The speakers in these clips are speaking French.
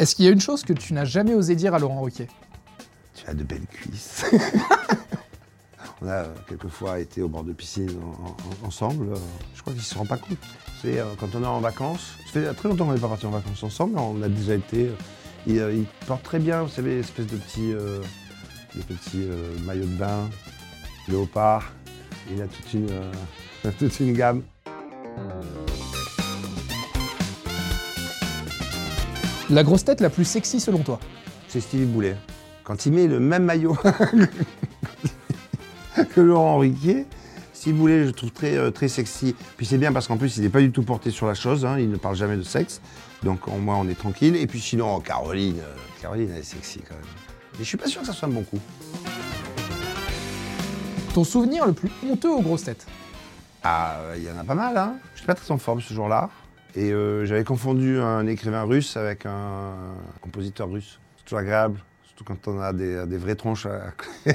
Est-ce qu'il y a une chose que tu n'as jamais osé dire à Laurent Ruquier? Tu as de belles cuisses. On a euh, quelquefois été au bord de piscine en- en- ensemble. Je crois qu'il ne se rend pas compte. C'est euh, quand on est en vacances. Ça fait très longtemps qu'on n'est pas parti en vacances ensemble, mais on a déjà été. euh, Il, euh, il porte très bien, vous savez, espèce de petits, euh, de petits euh, maillots de bain, léopard. Il a toute une, toute une gamme. La grosse tête la plus sexy selon toi C'est Stevie Boulet. Quand il met le même maillot que Laurent Riquier, Stevie Boulet, je le trouve très, euh, très sexy. Puis c'est bien parce qu'en plus, il n'est pas du tout porté sur la chose, hein, il ne parle jamais de sexe. Donc au moins, on est tranquille. Et puis sinon, Caroline, euh, Caroline, elle est sexy quand même. Mais je suis pas sûr que ça soit un bon coup. Ton souvenir le plus honteux aux grosses têtes? Ah, il y en a pas mal, hein. Je pas très en forme ce jour-là. Et euh, j'avais confondu un écrivain russe avec un compositeur russe. C'est toujours agréable, surtout quand on a des, des vraies tronches à-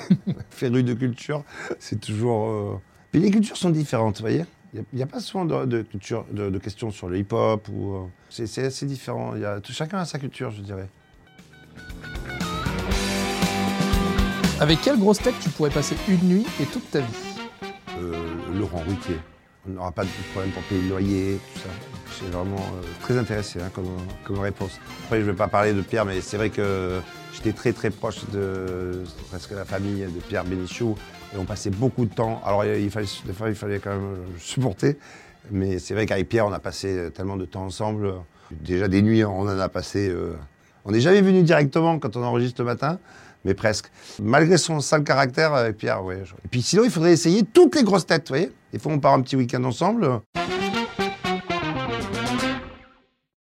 férues de culture. C'est toujours. euh, Puis les cultures sont différentes, vous voyez. Il n'y a, pas souvent de, de culture, de, de questions sur le hip-hop. ou euh, C'est assez différent. Y a, chacun a sa culture, je dirais. Avec quelle grosse tête tu pourrais passer une nuit et toute ta vie? Euh, Laurent Ruquier. On n'aura pas de problème pour payer le loyer, tout ça. Suis vraiment euh, très intéressé hein, comme, réponse. Après, je ne vais pas parler de Pierre, mais c'est vrai que j'étais très très proche de presque la famille de Pierre Bénichou. Et on passait beaucoup de temps. Alors, il fallait, des fois, il fallait quand même supporter. Mais c'est vrai qu'avec Pierre, on a passé tellement de temps ensemble. Déjà des nuits, on en a passé. euh, On n'est jamais venu directement quand on enregistre le matin mais presque. Malgré son sale caractère avec Pierre, oui. Et puis sinon, il faudrait essayer toutes les grosses têtes, vous voyez. Des fois, on part un petit week-end ensemble.